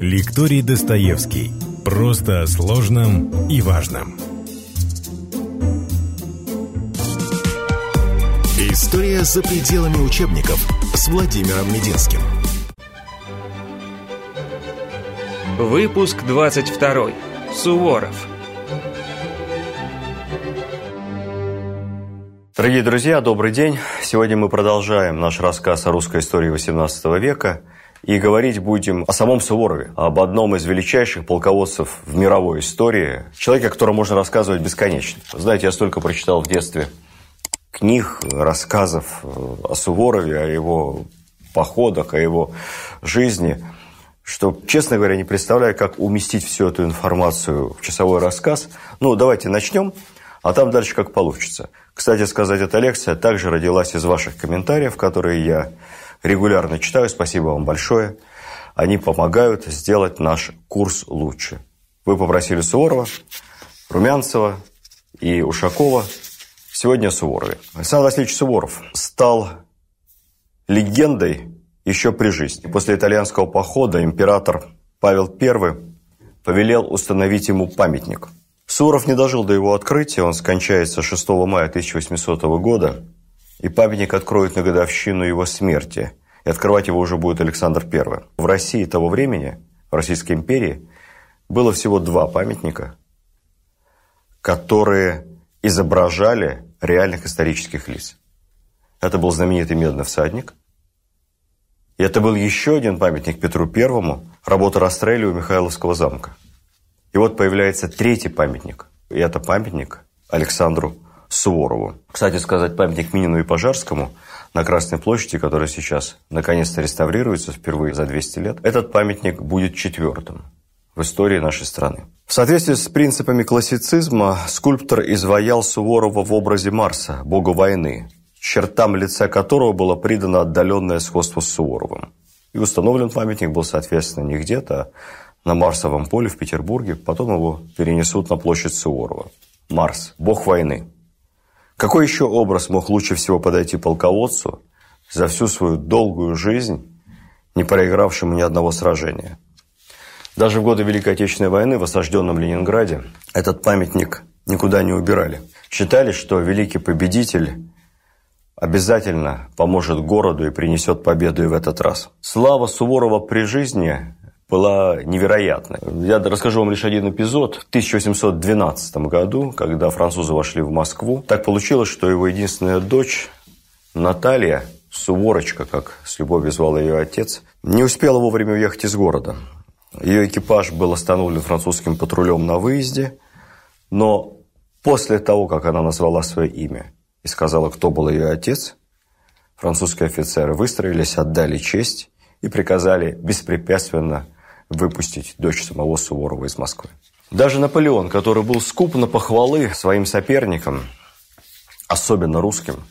Лекторий Достоевский. Просто о сложном и важном. История за пределами учебников с Владимиром Мединским. Выпуск 22. Суворов. Дорогие друзья, добрый день. Сегодня мы продолжаем наш рассказ о русской истории XVIII века. И говорить будем о самом Суворове, об одном из величайших полководцев в мировой истории, человеке, о котором можно рассказывать бесконечно. Знаете, я столько прочитал в детстве книг, рассказов о Суворове, о его походах, о его жизни, что, честно говоря, не представляю, как уместить всю эту информацию в часовой рассказ. Ну, давайте начнем, а там дальше как получится. Кстати сказать, эта лекция также родилась из ваших комментариев, которые я регулярно читаю. Спасибо вам большое. Они помогают сделать наш курс лучше. Вы попросили Суворова, Румянцева и Ушакова. Сегодня о Суворове. Александр Васильевич Суворов стал легендой еще при жизни. После итальянского похода император Павел I повелел установить ему памятник – Суров не дожил до его открытия, он скончается 6 мая 1800 года, и памятник откроют на годовщину его смерти, и открывать его уже будет Александр I. В России того времени, в Российской империи, было всего два памятника, которые изображали реальных исторических лиц. Это был знаменитый медный всадник, и это был еще один памятник Петру Первому, работа Растрелли у Михайловского замка – и вот появляется третий памятник. И это памятник Александру Суворову. Кстати сказать, памятник Минину и Пожарскому на Красной площади, который сейчас наконец-то реставрируется впервые за 200 лет, этот памятник будет четвертым в истории нашей страны. В соответствии с принципами классицизма скульптор изваял Суворова в образе Марса, бога войны, чертам лица которого было придано отдаленное сходство с Суворовым. И установлен памятник был, соответственно, не где-то, на Марсовом поле в Петербурге, потом его перенесут на площадь Суворова. Марс – бог войны. Какой еще образ мог лучше всего подойти полководцу за всю свою долгую жизнь, не проигравшему ни одного сражения? Даже в годы Великой Отечественной войны в осажденном Ленинграде этот памятник никуда не убирали. Считали, что великий победитель обязательно поможет городу и принесет победу и в этот раз. Слава Суворова при жизни была невероятной. Я расскажу вам лишь один эпизод. В 1812 году, когда французы вошли в Москву, так получилось, что его единственная дочь Наталья, Суворочка, как с любовью звал ее отец, не успела вовремя уехать из города. Ее экипаж был остановлен французским патрулем на выезде, но после того, как она назвала свое имя и сказала, кто был ее отец, французские офицеры выстроились, отдали честь и приказали беспрепятственно выпустить дочь самого Суворова из Москвы. Даже Наполеон, который был скуп на похвалы своим соперникам, особенно русским,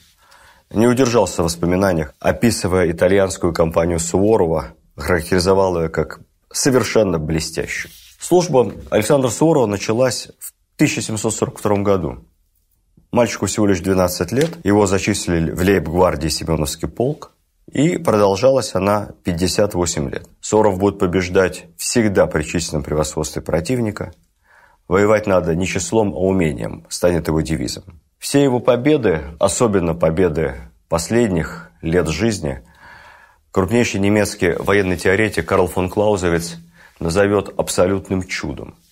не удержался в воспоминаниях, описывая итальянскую кампанию Суворова, характеризовал ее как совершенно блестящую. Служба Александра Суворова началась в 1742 году. Мальчику всего лишь 12 лет, его зачислили в лейб-гвардии Семеновский полк, и продолжалась она 58 лет. Соров будет побеждать всегда при численном превосходстве противника. Воевать надо не числом, а умением, станет его девизом. Все его победы, особенно победы последних лет жизни, крупнейший немецкий военный теоретик Карл фон Клаузевиц назовет абсолютным чудом –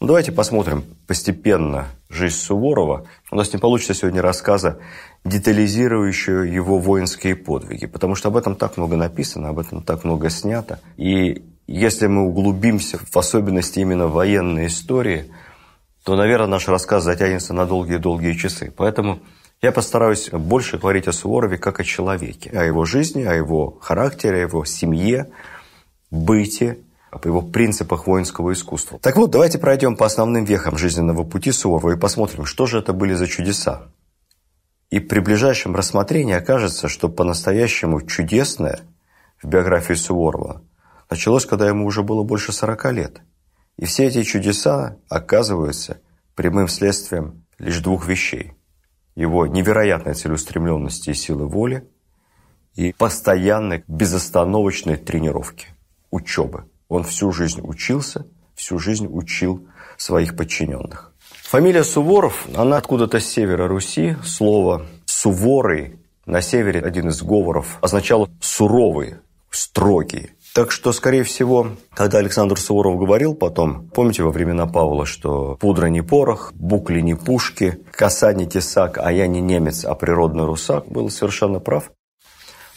давайте посмотрим постепенно жизнь Суворова. У нас не получится сегодня рассказа, детализирующего его воинские подвиги, потому что об этом так много написано, об этом так много снято. И если мы углубимся в особенности именно военной истории, то, наверное, наш рассказ затянется на долгие-долгие часы. Поэтому я постараюсь больше говорить о Суворове как о человеке, о его жизни, о его характере, о его семье, быте о его принципах воинского искусства. Так вот, давайте пройдем по основным вехам жизненного пути Суворова и посмотрим, что же это были за чудеса. И при ближайшем рассмотрении окажется, что по-настоящему чудесное в биографии Суворова началось, когда ему уже было больше 40 лет. И все эти чудеса оказываются прямым следствием лишь двух вещей. Его невероятной целеустремленности и силы воли и постоянной безостановочной тренировки, учебы. Он всю жизнь учился, всю жизнь учил своих подчиненных. Фамилия Суворов, она откуда-то с севера Руси. Слово «суворый» на севере один из говоров означало «суровый», «строгий». Так что, скорее всего, когда Александр Суворов говорил потом, помните во времена Павла, что пудра не порох, букли не пушки, коса не тесак, а я не немец, а природный русак, был совершенно прав.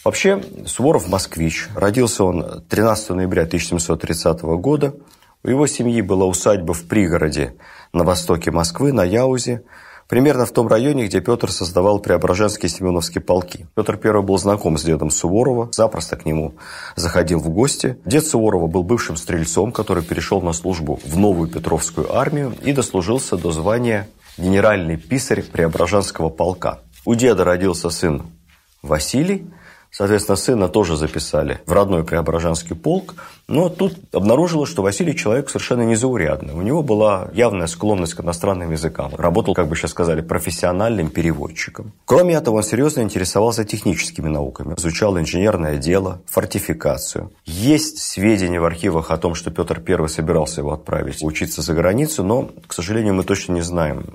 Вообще, Суворов москвич. Родился он 13 ноября 1730 года. У его семьи была усадьба в пригороде на востоке Москвы, на Яузе, примерно в том районе, где Петр создавал Преображенские Семеновские полки. Петр I был знаком с дедом Суворова, запросто к нему заходил в гости. Дед Суворова был бывшим стрельцом, который перешел на службу в новую Петровскую армию и дослужился до звания генеральный писарь Преображенского полка. У деда родился сын Василий, Соответственно, сына тоже записали в родной Преображенский полк, но тут обнаружилось, что Василий человек совершенно незаурядный. У него была явная склонность к иностранным языкам. Работал, как бы сейчас сказали, профессиональным переводчиком. Кроме этого, он серьезно интересовался техническими науками. Изучал инженерное дело, фортификацию. Есть сведения в архивах о том, что Петр I собирался его отправить учиться за границу, но, к сожалению, мы точно не знаем,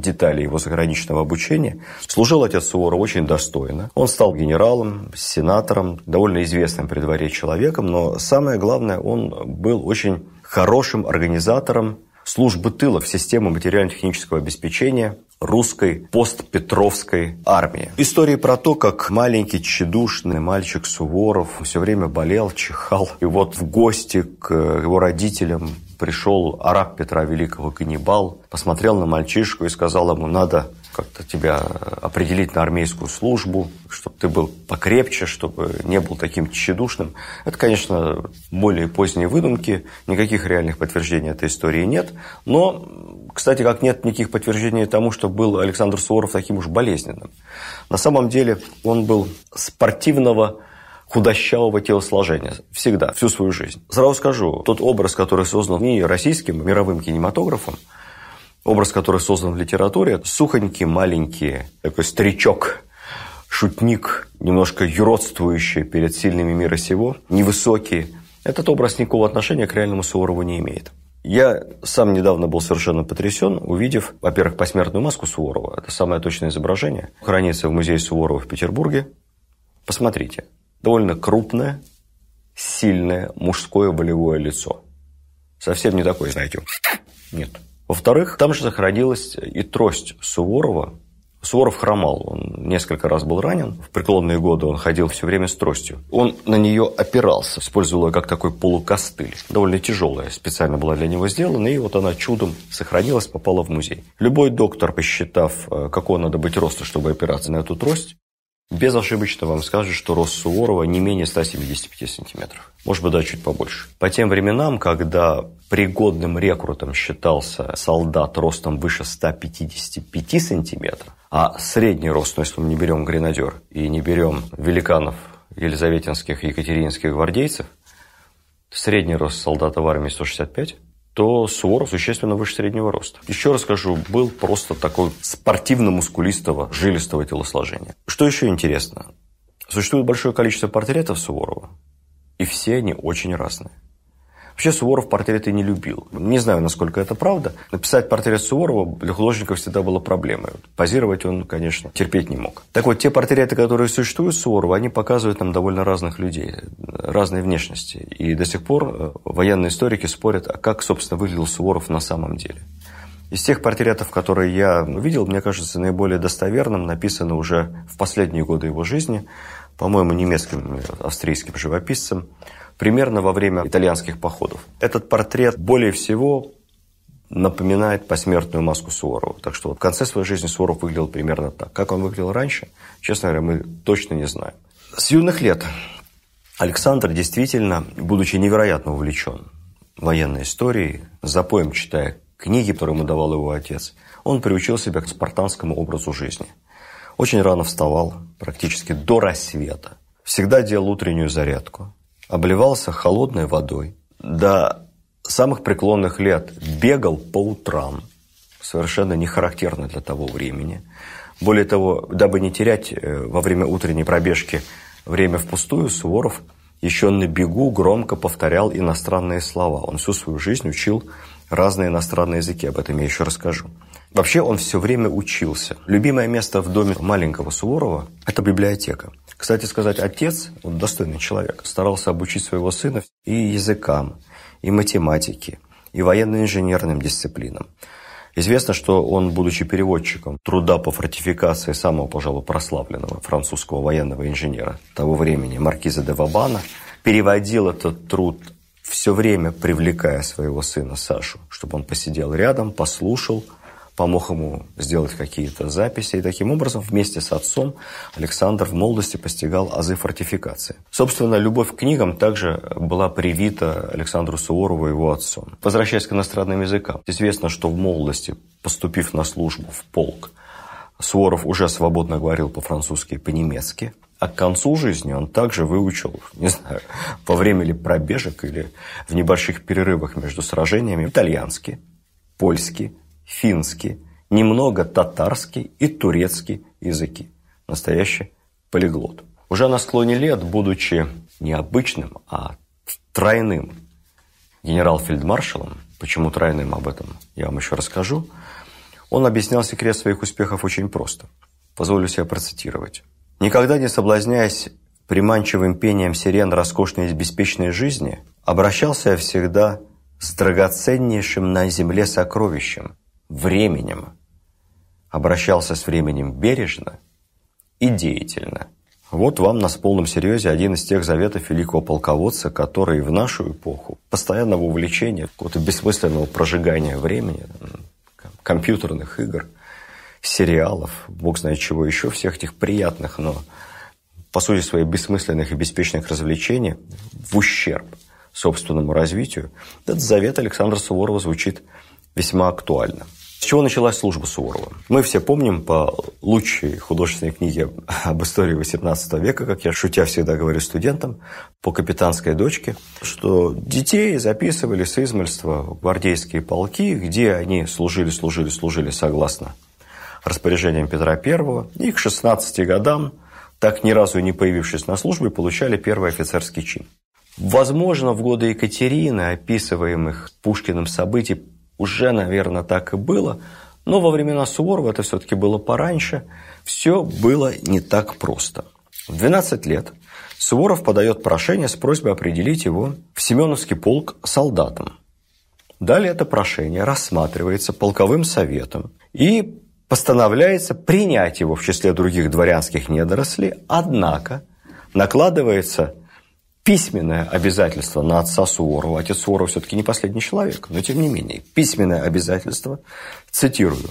деталей его заграничного обучения. Служил отец Суворов очень достойно. Он стал генералом, сенатором, довольно известным при дворе человеком, но самое главное, он был очень хорошим организатором службы тыла в систему материально-технического обеспечения русской постпетровской армии. Истории про то, как маленький тщедушный мальчик Суворов все время болел, чихал. И вот в гости к его родителям пришел араб Петра Великого каннибал, посмотрел на мальчишку и сказал ему, надо как-то тебя определить на армейскую службу, чтобы ты был покрепче, чтобы не был таким тщедушным. Это, конечно, более поздние выдумки, никаких реальных подтверждений этой истории нет. Но, кстати, как нет никаких подтверждений тому, что был Александр Суворов таким уж болезненным. На самом деле он был спортивного худощавого телосложения. Всегда, всю свою жизнь. Сразу скажу, тот образ, который создан не российским, мировым кинематографом, образ, который создан в литературе, сухонький, маленький, такой старичок, шутник, немножко юродствующий перед сильными мира сего, невысокий, этот образ никакого отношения к реальному Суворову не имеет. Я сам недавно был совершенно потрясен, увидев, во-первых, посмертную маску Суворова. Это самое точное изображение. Хранится в музее Суворова в Петербурге. Посмотрите довольно крупное, сильное мужское волевое лицо. Совсем не такое, знаете, нет. Во-вторых, там же сохранилась и трость Суворова. Суворов хромал, он несколько раз был ранен. В преклонные годы он ходил все время с тростью. Он на нее опирался, использовал ее как такой полукостыль. Довольно тяжелая, специально была для него сделана, и вот она чудом сохранилась, попала в музей. Любой доктор, посчитав, э, какого надо быть роста, чтобы опираться на эту трость, Безошибочно вам скажут, что рост Суворова не менее 175 сантиметров. Может быть, даже чуть побольше. По тем временам, когда пригодным рекрутом считался солдат ростом выше 155 сантиметров, а средний рост, ну, если мы не берем гренадер и не берем великанов елизаветинских и екатерининских гвардейцев, средний рост солдата в армии 165, то Суворов существенно выше среднего роста. Еще раз скажу, был просто такой спортивно-мускулистого, жилистого телосложения. Что еще интересно? Существует большое количество портретов Суворова, и все они очень разные. Вообще Суворов портреты не любил. Не знаю, насколько это правда. Написать портрет Суворова для художников всегда было проблемой. Позировать он, конечно, терпеть не мог. Так вот, те портреты, которые существуют Суворова, они показывают нам довольно разных людей, разной внешности. И до сих пор э, военные историки спорят, а как, собственно, выглядел Суворов на самом деле. Из тех портретов, которые я видел, мне кажется, наиболее достоверным написано уже в последние годы его жизни, по-моему, немецким, австрийским живописцем, примерно во время итальянских походов. Этот портрет более всего напоминает посмертную маску Суворова. Так что в конце своей жизни Суворов выглядел примерно так. Как он выглядел раньше, честно говоря, мы точно не знаем. С юных лет Александр действительно, будучи невероятно увлечен военной историей, запоем читая книги, которые ему давал его отец, он приучил себя к спартанскому образу жизни. Очень рано вставал, практически до рассвета. Всегда делал утреннюю зарядку обливался холодной водой, до самых преклонных лет бегал по утрам, совершенно не характерно для того времени. Более того, дабы не терять э, во время утренней пробежки время впустую, Суворов еще на бегу громко повторял иностранные слова. Он всю свою жизнь учил разные иностранные языки, об этом я еще расскажу. Вообще он все время учился. Любимое место в доме маленького Суворова – это библиотека. Кстати сказать, отец, вот достойный человек, старался обучить своего сына и языкам, и математике, и военно-инженерным дисциплинам. Известно, что он, будучи переводчиком труда по фортификации самого, пожалуй, прославленного французского военного инженера того времени, маркиза де Вабана, переводил этот труд все время привлекая своего сына Сашу, чтобы он посидел рядом, послушал, помог ему сделать какие-то записи. И таким образом вместе с отцом Александр в молодости постигал азы фортификации. Собственно, любовь к книгам также была привита Александру Суворову его отцом. Возвращаясь к иностранным языкам, известно, что в молодости, поступив на службу в полк, Суворов уже свободно говорил по-французски и по-немецки. А к концу жизни он также выучил, не знаю, во время ли пробежек или в небольших перерывах между сражениями, итальянский, польский, финский, немного татарский и турецкий языки. Настоящий полиглот. Уже на склоне лет, будучи необычным, а тройным генерал-фельдмаршалом, почему тройным об этом я вам еще расскажу, он объяснял секрет своих успехов очень просто. Позволю себе процитировать. «Никогда не соблазняясь приманчивым пением сирен роскошной и беспечной жизни, обращался я всегда с драгоценнейшим на земле сокровищем, временем. Обращался с временем бережно и деятельно. Вот вам на полном серьезе один из тех заветов великого полководца, который в нашу эпоху постоянного увлечения, какого-то бессмысленного прожигания времени, компьютерных игр, сериалов, бог знает чего еще, всех этих приятных, но по сути своей бессмысленных и беспечных развлечений в ущерб собственному развитию, этот завет Александра Суворова звучит весьма актуально. С чего началась служба Суворова? Мы все помним по лучшей художественной книге об истории XVIII века, как я шутя всегда говорю студентам, по «Капитанской дочке», что детей записывали с измальства в гвардейские полки, где они служили, служили, служили согласно распоряжениям Петра I, и к 16 годам, так ни разу и не появившись на службе, получали первый офицерский чин. Возможно, в годы Екатерины, описываемых Пушкиным событий, уже, наверное, так и было, но во времена Суворова это все-таки было пораньше, все было не так просто. В 12 лет Суворов подает прошение с просьбой определить его в Семеновский полк солдатом. Далее это прошение рассматривается полковым советом и постановляется принять его в числе других дворянских недорослей, однако накладывается письменное обязательство на отца Суворова. Отец Суворов все-таки не последний человек, но тем не менее. Письменное обязательство, цитирую,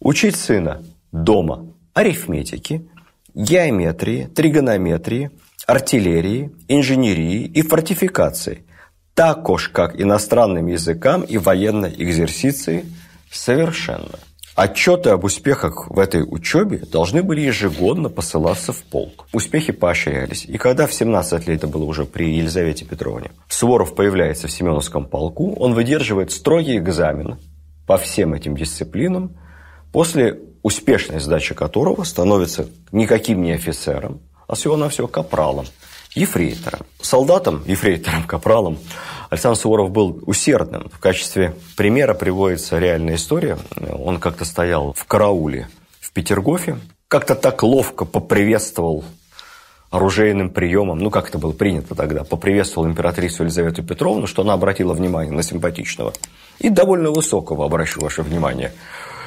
«Учить сына дома арифметики, геометрии, тригонометрии, артиллерии, инженерии и фортификации, також как иностранным языкам и военной экзерсиции совершенно». Отчеты об успехах в этой учебе должны были ежегодно посылаться в полк. Успехи поощрялись. И когда в 17 лет, это было уже при Елизавете Петровне, Суворов появляется в Семеновском полку, он выдерживает строгий экзамен по всем этим дисциплинам, после успешной сдачи которого становится никаким не офицером, а всего-навсего капралом, ефрейтором. Солдатом, ефрейтором, капралом Александр Суворов был усердным. В качестве примера приводится реальная история. Он как-то стоял в карауле в Петергофе, как-то так ловко поприветствовал оружейным приемом, ну, как это было принято тогда, поприветствовал императрицу Елизавету Петровну, что она обратила внимание на симпатичного и довольно высокого, обращу ваше внимание,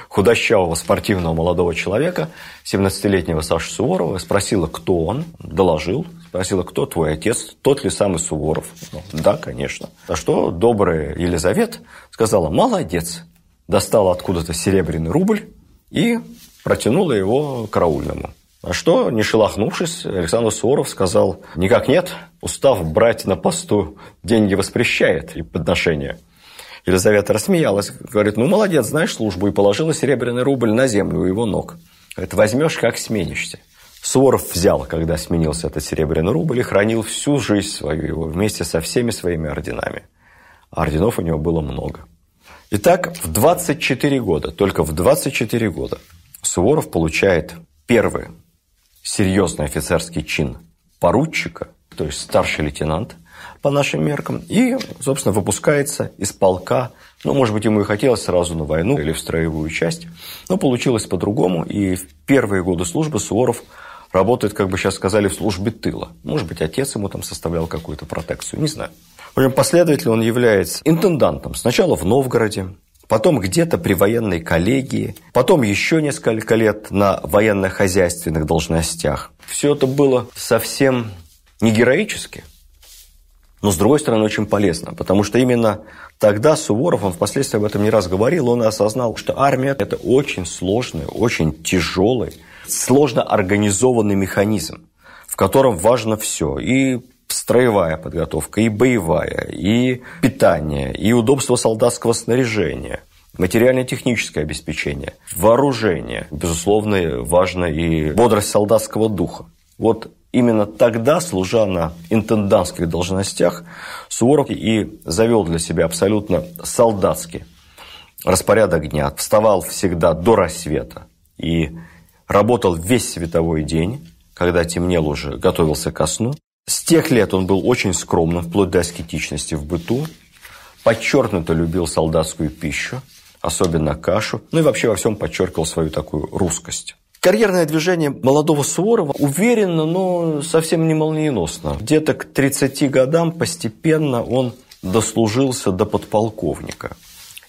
худощавого спортивного молодого человека, 17-летнего Саши Суворова, спросила, кто он, доложил, Спросила, кто твой отец, тот ли самый Суворов? Ну, да, конечно. А что добрая Елизавета сказала, молодец. Достала откуда-то серебряный рубль и протянула его караульному. А что, не шелохнувшись, Александр Суворов сказал, никак нет, устав брать на посту деньги воспрещает и подношение. Елизавета рассмеялась, говорит, ну, молодец, знаешь службу, и положила серебряный рубль на землю у его ног. Говорит, возьмешь, как сменишься. Суворов взял, когда сменился этот серебряный рубль, и хранил всю жизнь свою его вместе со всеми своими орденами. орденов у него было много. Итак, в 24 года, только в 24 года Суворов получает первый серьезный офицерский чин поручика то есть старший лейтенант по нашим меркам, и, собственно, выпускается из полка. Ну, может быть, ему и хотелось сразу на войну или в строевую часть, но получилось по-другому, и в первые годы службы Суворов работает, как бы сейчас сказали, в службе тыла. Может быть, отец ему там составлял какую-то протекцию, не знаю. В общем, последовательно он является интендантом. Сначала в Новгороде, потом где-то при военной коллегии, потом еще несколько лет на военно-хозяйственных должностях. Все это было совсем не героически, но, с другой стороны, очень полезно, потому что именно тогда Суворов, он впоследствии об этом не раз говорил, он осознал, что армия – это очень сложный, очень тяжелый, сложно организованный механизм, в котором важно все. И строевая подготовка, и боевая, и питание, и удобство солдатского снаряжения, материально-техническое обеспечение, вооружение. Безусловно, важно и бодрость солдатского духа. Вот именно тогда, служа на интендантских должностях, Суворов и завел для себя абсолютно солдатский распорядок дня. Вставал всегда до рассвета и работал весь световой день, когда темнел уже, готовился ко сну. С тех лет он был очень скромным, вплоть до аскетичности в быту, подчеркнуто любил солдатскую пищу, особенно кашу, ну и вообще во всем подчеркивал свою такую русскость. Карьерное движение молодого Суворова уверенно, но совсем не молниеносно. Где-то к 30 годам постепенно он дослужился до подполковника.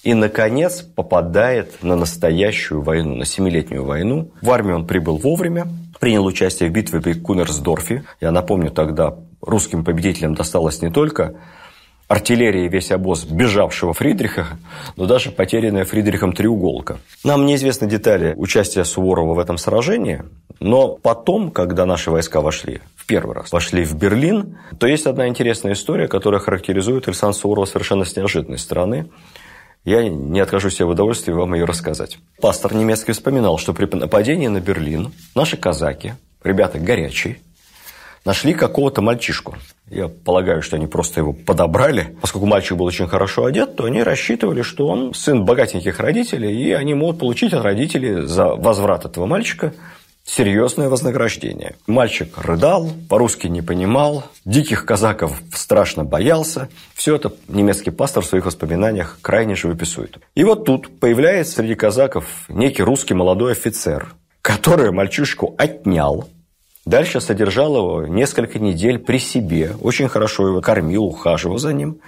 И, наконец, попадает на настоящую войну, на семилетнюю войну. В армию он прибыл вовремя, принял участие в битве при Кунерсдорфе. Я напомню, тогда русским победителям досталось не только артиллерии весь обоз бежавшего Фридриха, но даже потерянная Фридрихом треуголка. Нам неизвестны детали участия Суворова в этом сражении, но потом, когда наши войска вошли в первый раз, вошли в Берлин, то есть одна интересная история, которая характеризует Александра Суворова совершенно с неожиданной стороны. Я не откажу себе в удовольствии вам ее рассказать. Пастор немецкий вспоминал, что при нападении на Берлин наши казаки, ребята горячие, нашли какого-то мальчишку. Я полагаю, что они просто его подобрали. Поскольку мальчик был очень хорошо одет, то они рассчитывали, что он сын богатеньких родителей, и они могут получить от родителей за возврат этого мальчика серьезное вознаграждение. Мальчик рыдал, по-русски не понимал, диких казаков страшно боялся. Все это немецкий пастор в своих воспоминаниях крайне живописует. И вот тут появляется среди казаков некий русский молодой офицер, который мальчишку отнял, Дальше содержал его несколько недель при себе, очень хорошо его кормил, ухаживал за ним,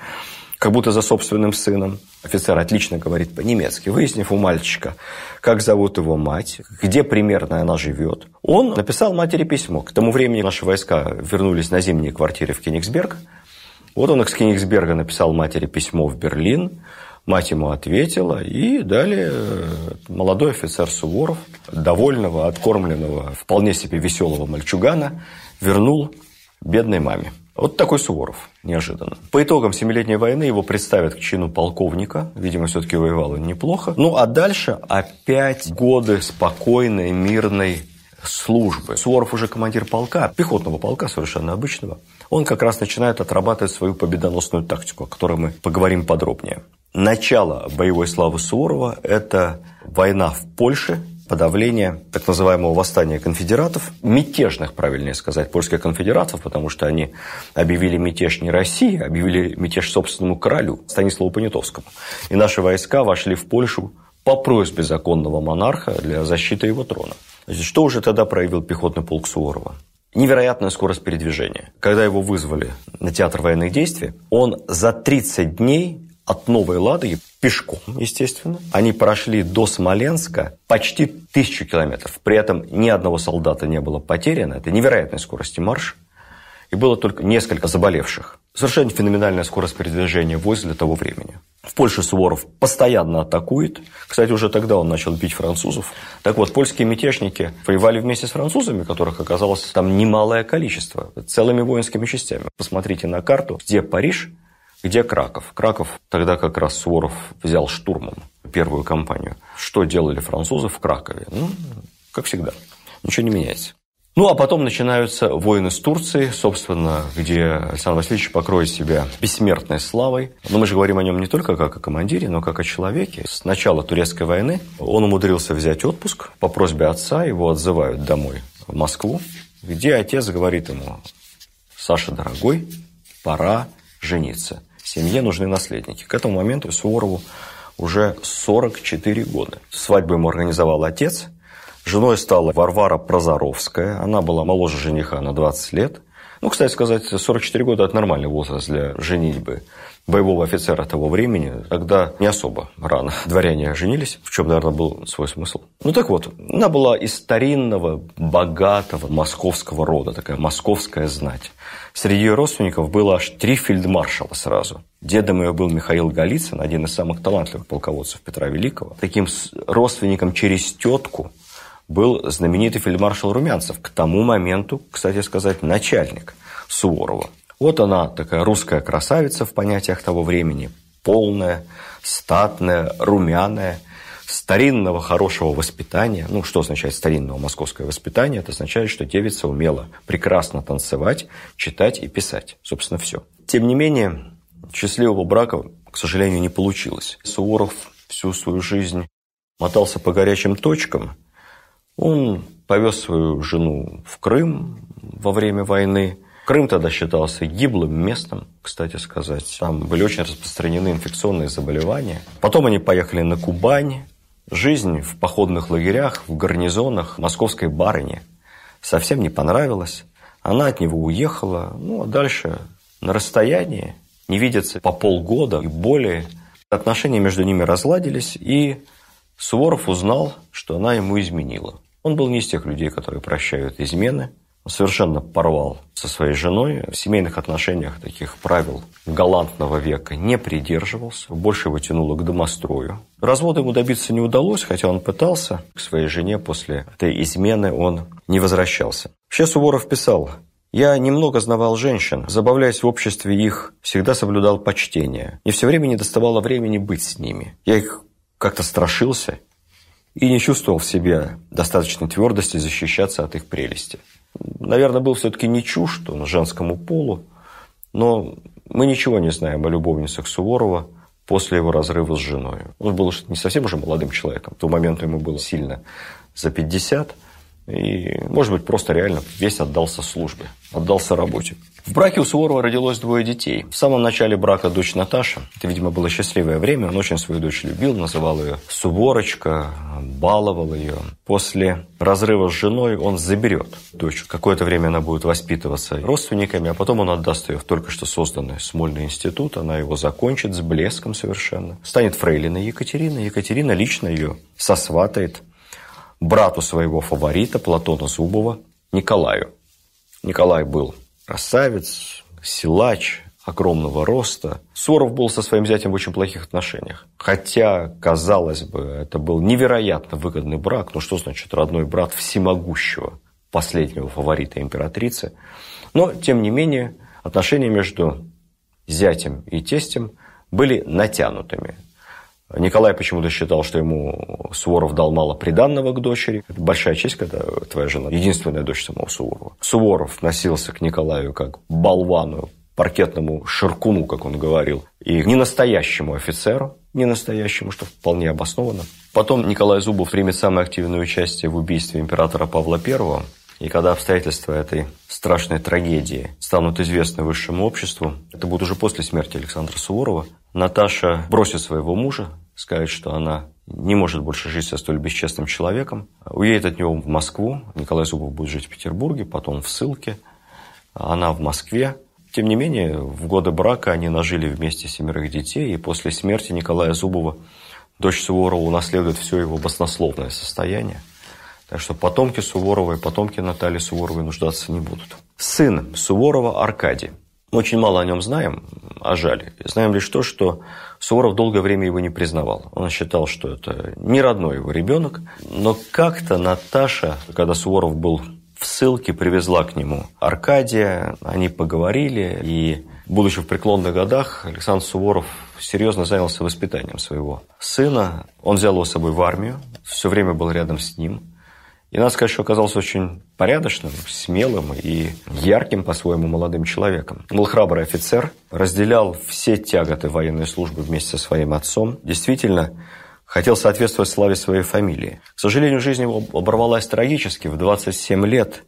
как будто за собственным сыном. Офицер отлично говорит по-немецки. Выяснив у мальчика, как зовут его мать, где примерно она живет, он написал матери письмо. К тому времени наши войска вернулись на зимние квартиры в Кенигсберг. Вот он из Кенигсберга написал матери письмо в Берлин, Мать ему ответила, и далее э, молодой офицер Суворов, довольного, откормленного, вполне себе веселого мальчугана, вернул бедной маме. Вот такой Суворов, неожиданно. По итогам Семилетней войны его представят к чину полковника. Видимо, все-таки воевал он неплохо. Ну, а дальше опять годы спокойной, мирной службы. Суворов уже командир полка, пехотного полка совершенно обычного. Он как раз начинает отрабатывать свою победоносную тактику, о которой мы поговорим подробнее. Начало боевой славы Суворова – это война в Польше, подавление так называемого восстания конфедератов, мятежных, правильнее сказать, польских конфедератов, потому что они объявили мятеж не России, а объявили мятеж собственному королю Станиславу Понятовскому. И наши войска вошли в Польшу по просьбе законного монарха для защиты его трона. Значит, что уже тогда проявил пехотный полк Суворова? Невероятная скорость передвижения. Когда его вызвали на театр военных действий, он за 30 дней от Новой Ладоги пешком, естественно. Они прошли до Смоленска почти тысячу километров. При этом ни одного солдата не было потеряно. Это невероятной скорости марш. И было только несколько заболевших. Совершенно феноменальная скорость передвижения войск для того времени. В Польше Суворов постоянно атакует. Кстати, уже тогда он начал бить французов. Так вот, польские мятежники воевали вместе с французами, которых оказалось там немалое количество, целыми воинскими частями. Посмотрите на карту, где Париж, где Краков? Краков тогда как раз Суворов взял штурмом первую кампанию. Что делали французы в Кракове? Ну, как всегда, ничего не меняется. Ну, а потом начинаются войны с Турцией, собственно, где Александр Васильевич покроет себя бессмертной славой. Но мы же говорим о нем не только как о командире, но как о человеке. С начала турецкой войны он умудрился взять отпуск. По просьбе отца его отзывают домой в Москву, где отец говорит ему, Саша, дорогой, пора жениться. Семье нужны наследники. К этому моменту Суворову уже 44 года. Свадьбу ему организовал отец. Женой стала Варвара Прозоровская. Она была моложе жениха на 20 лет. Ну, кстати сказать, 44 года – это нормальный возраст для женитьбы боевого офицера того времени, тогда не особо рано дворяне женились, в чем, наверное, был свой смысл. Ну так вот, она была из старинного, богатого московского рода, такая московская знать. Среди ее родственников было аж три фельдмаршала сразу. Дедом ее был Михаил Голицын, один из самых талантливых полководцев Петра Великого. Таким родственником через тетку был знаменитый фельдмаршал Румянцев, к тому моменту, кстати сказать, начальник Суворова. Вот она, такая русская красавица в понятиях того времени, полная, статная, румяная, старинного хорошего воспитания. Ну, что означает старинного московское воспитание? Это означает, что девица умела прекрасно танцевать, читать и писать. Собственно, все. Тем не менее, счастливого брака, к сожалению, не получилось. Суворов всю свою жизнь мотался по горячим точкам. Он повез свою жену в Крым во время войны – Крым тогда считался гиблым местом, кстати сказать. Там были очень распространены инфекционные заболевания. Потом они поехали на Кубань. Жизнь в походных лагерях, в гарнизонах московской барыни совсем не понравилась. Она от него уехала. Ну, а дальше на расстоянии, не видятся по полгода и более. Отношения между ними разладились, и Суворов узнал, что она ему изменила. Он был не из тех людей, которые прощают измены – совершенно порвал со своей женой. В семейных отношениях таких правил галантного века не придерживался. Больше его тянуло к домострою. Развода ему добиться не удалось, хотя он пытался. К своей жене после этой измены он не возвращался. Вообще Суворов писал, я немного знавал женщин, забавляясь в обществе их, всегда соблюдал почтение. И все время не доставало времени быть с ними. Я их как-то страшился и не чувствовал в себе достаточной твердости защищаться от их прелести наверное, был все-таки не чушь он женскому полу, но мы ничего не знаем о любовницах Суворова после его разрыва с женой. Он был не совсем уже молодым человеком. В тот момент ему было сильно за 50, и, может быть, просто реально весь отдался службе, отдался работе. В браке у Суворова родилось двое детей. В самом начале брака дочь Наташа. Это, видимо, было счастливое время. Он очень свою дочь любил, называл ее Суворочка, баловал ее. После разрыва с женой он заберет дочь. Какое-то время она будет воспитываться родственниками, а потом он отдаст ее в только что созданный Смольный институт. Она его закончит с блеском совершенно. Станет фрейлиной Екатерины. Екатерина лично ее сосватает брату своего фаворита Платона Зубова Николаю. Николай был красавец, силач, огромного роста. Суворов был со своим зятем в очень плохих отношениях. Хотя, казалось бы, это был невероятно выгодный брак. Ну, что значит родной брат всемогущего, последнего фаворита императрицы? Но, тем не менее, отношения между зятем и тестем были натянутыми. Николай почему-то считал, что ему Суворов дал мало приданного к дочери. Это большая честь, когда твоя жена единственная дочь самого Суворова. Суворов носился к Николаю как болвану, паркетному ширкуну, как он говорил, и не настоящему офицеру, не настоящему, что вполне обоснованно. Потом Николай Зубов примет самое активное участие в убийстве императора Павла I. И когда обстоятельства этой страшной трагедии станут известны высшему обществу, это будет уже после смерти Александра Суворова, Наташа бросит своего мужа, скажет, что она не может больше жить со столь бесчестным человеком, уедет от него в Москву, Николай Зубов будет жить в Петербурге, потом в ссылке, она в Москве. Тем не менее, в годы брака они нажили вместе семерых детей, и после смерти Николая Зубова дочь Суворова унаследует все его баснословное состояние. Так что потомки Суворова и потомки Натальи Суворовой нуждаться не будут. Сын Суворова Аркадий. Мы очень мало о нем знаем, а жаль. Знаем лишь то, что Суворов долгое время его не признавал. Он считал, что это не родной его ребенок. Но как-то Наташа, когда Суворов был в ссылке, привезла к нему Аркадия. Они поговорили, и, будучи в преклонных годах, Александр Суворов серьезно занялся воспитанием своего сына. Он взял его с собой в армию, все время был рядом с ним – и надо сказать, что оказался очень порядочным, смелым и ярким по-своему молодым человеком. Был храбрый офицер, разделял все тяготы военной службы вместе со своим отцом. Действительно, хотел соответствовать славе своей фамилии. К сожалению, жизнь его оборвалась трагически. В 27 лет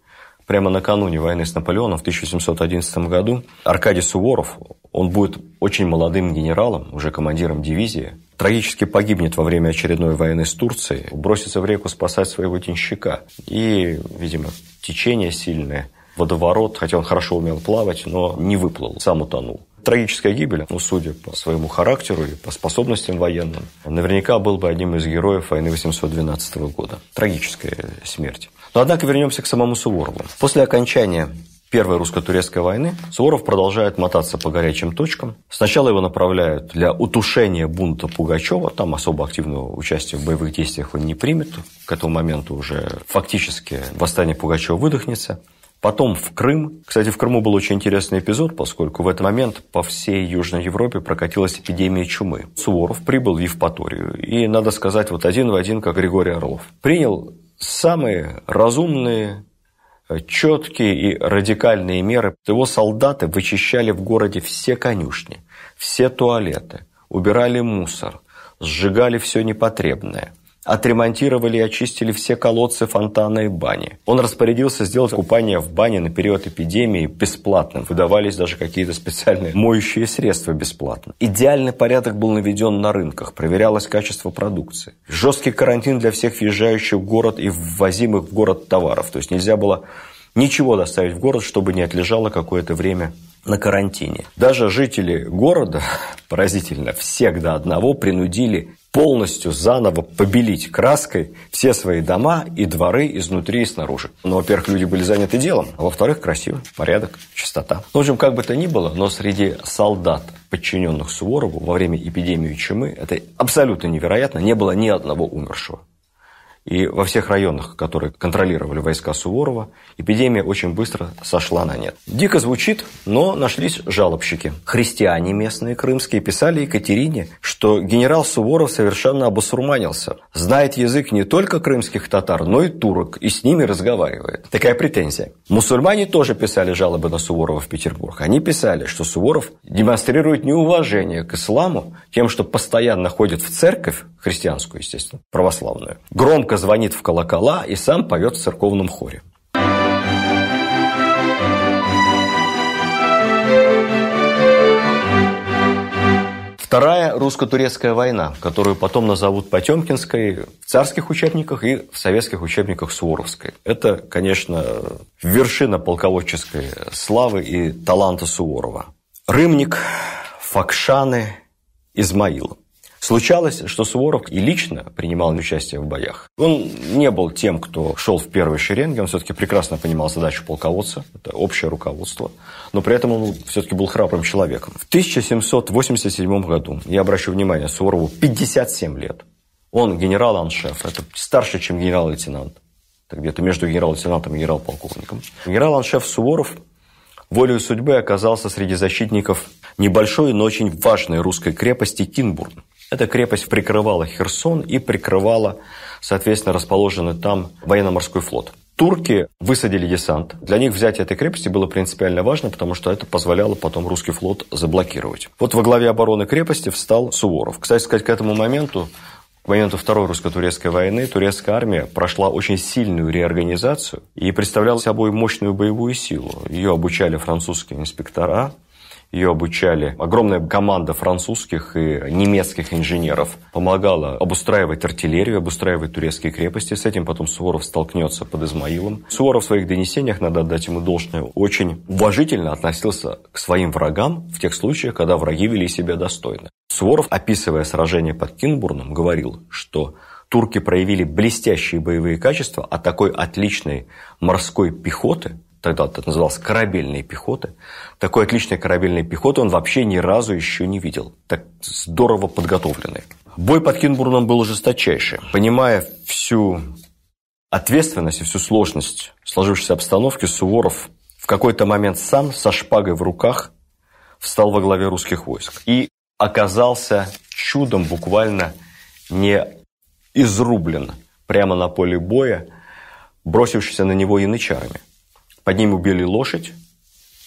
прямо накануне войны с Наполеоном в 1711 году Аркадий Суворов, он будет очень молодым генералом, уже командиром дивизии, трагически погибнет во время очередной войны с Турцией, бросится в реку спасать своего тенщика. И, видимо, течение сильное, водоворот, хотя он хорошо умел плавать, но не выплыл, сам утонул. Трагическая гибель, ну, судя по своему характеру и по способностям военным, наверняка был бы одним из героев войны 812 года. Трагическая смерть. Но, однако, вернемся к самому Суворову. После окончания Первой русско-турецкой войны Суворов продолжает мотаться по горячим точкам. Сначала его направляют для утушения бунта Пугачева. Там особо активного участия в боевых действиях он не примет. К этому моменту уже фактически восстание Пугачева выдохнется. Потом в Крым. Кстати, в Крыму был очень интересный эпизод, поскольку в этот момент по всей Южной Европе прокатилась эпидемия чумы. Суворов прибыл в Евпаторию. И, надо сказать, вот один в один, как Григорий Орлов. Принял самые разумные, четкие и радикальные меры. Его солдаты вычищали в городе все конюшни, все туалеты, убирали мусор, сжигали все непотребное – отремонтировали и очистили все колодцы, фонтаны и бани. Он распорядился сделать купание в бане на период эпидемии бесплатным. Выдавались даже какие-то специальные моющие средства бесплатно. Идеальный порядок был наведен на рынках, проверялось качество продукции. Жесткий карантин для всех въезжающих в город и ввозимых в город товаров. То есть нельзя было ничего доставить в город, чтобы не отлежало какое-то время на карантине. Даже жители города, поразительно, всех до одного принудили полностью заново побелить краской все свои дома и дворы изнутри и снаружи. Ну, во-первых, люди были заняты делом, а во-вторых, красиво, порядок, чистота. В общем, как бы то ни было, но среди солдат, подчиненных Суворову во время эпидемии чумы, это абсолютно невероятно, не было ни одного умершего. И во всех районах, которые контролировали войска Суворова, эпидемия очень быстро сошла на нет. Дико звучит, но нашлись жалобщики. Христиане местные, крымские, писали Екатерине, что генерал Суворов совершенно обосурманился. Знает язык не только крымских татар, но и турок, и с ними разговаривает. Такая претензия. Мусульмане тоже писали жалобы на Суворова в Петербург. Они писали, что Суворов демонстрирует неуважение к исламу тем, что постоянно ходит в церковь, христианскую, естественно, православную, громко звонит в колокола и сам поет в церковном хоре. Вторая русско-турецкая война, которую потом назовут Потемкинской в царских учебниках и в советских учебниках Суворовской. Это, конечно, вершина полководческой славы и таланта Суворова. Рымник, Факшаны, Измаил. Случалось, что Суворов и лично принимал участие в боях. Он не был тем, кто шел в первой шеренге, он все-таки прекрасно понимал задачу полководца, это общее руководство, но при этом он все-таки был храбрым человеком. В 1787 году, я обращу внимание, Суворову 57 лет. Он генерал-аншеф, это старше, чем генерал-лейтенант. Где-то между генерал-лейтенантом и генерал-полковником. Генерал-аншеф Суворов волею судьбы оказался среди защитников небольшой, но очень важной русской крепости Кинбурн. Эта крепость прикрывала Херсон и прикрывала, соответственно, расположенный там военно-морской флот. Турки высадили десант. Для них взятие этой крепости было принципиально важно, потому что это позволяло потом русский флот заблокировать. Вот во главе обороны крепости встал Суворов. Кстати сказать, к этому моменту к моменту Второй русско-турецкой войны турецкая армия прошла очень сильную реорганизацию и представляла собой мощную боевую силу. Ее обучали французские инспектора, ее обучали огромная команда французских и немецких инженеров. Помогала обустраивать артиллерию, обустраивать турецкие крепости. С этим потом Суворов столкнется под Измаилом. Суворов в своих донесениях, надо отдать ему должное, очень уважительно относился к своим врагам в тех случаях, когда враги вели себя достойно. Суворов, описывая сражение под Кинбурном, говорил, что турки проявили блестящие боевые качества, а такой отличной морской пехоты тогда это называлось корабельной пехоты. Такой отличной корабельной пехоты он вообще ни разу еще не видел. Так здорово подготовленный. Бой под Кинбурном был жесточайший. Понимая всю ответственность и всю сложность сложившейся обстановки, Суворов в какой-то момент сам со шпагой в руках встал во главе русских войск. И оказался чудом буквально не изрублен прямо на поле боя, бросившийся на него янычарами. Под ним убили лошадь,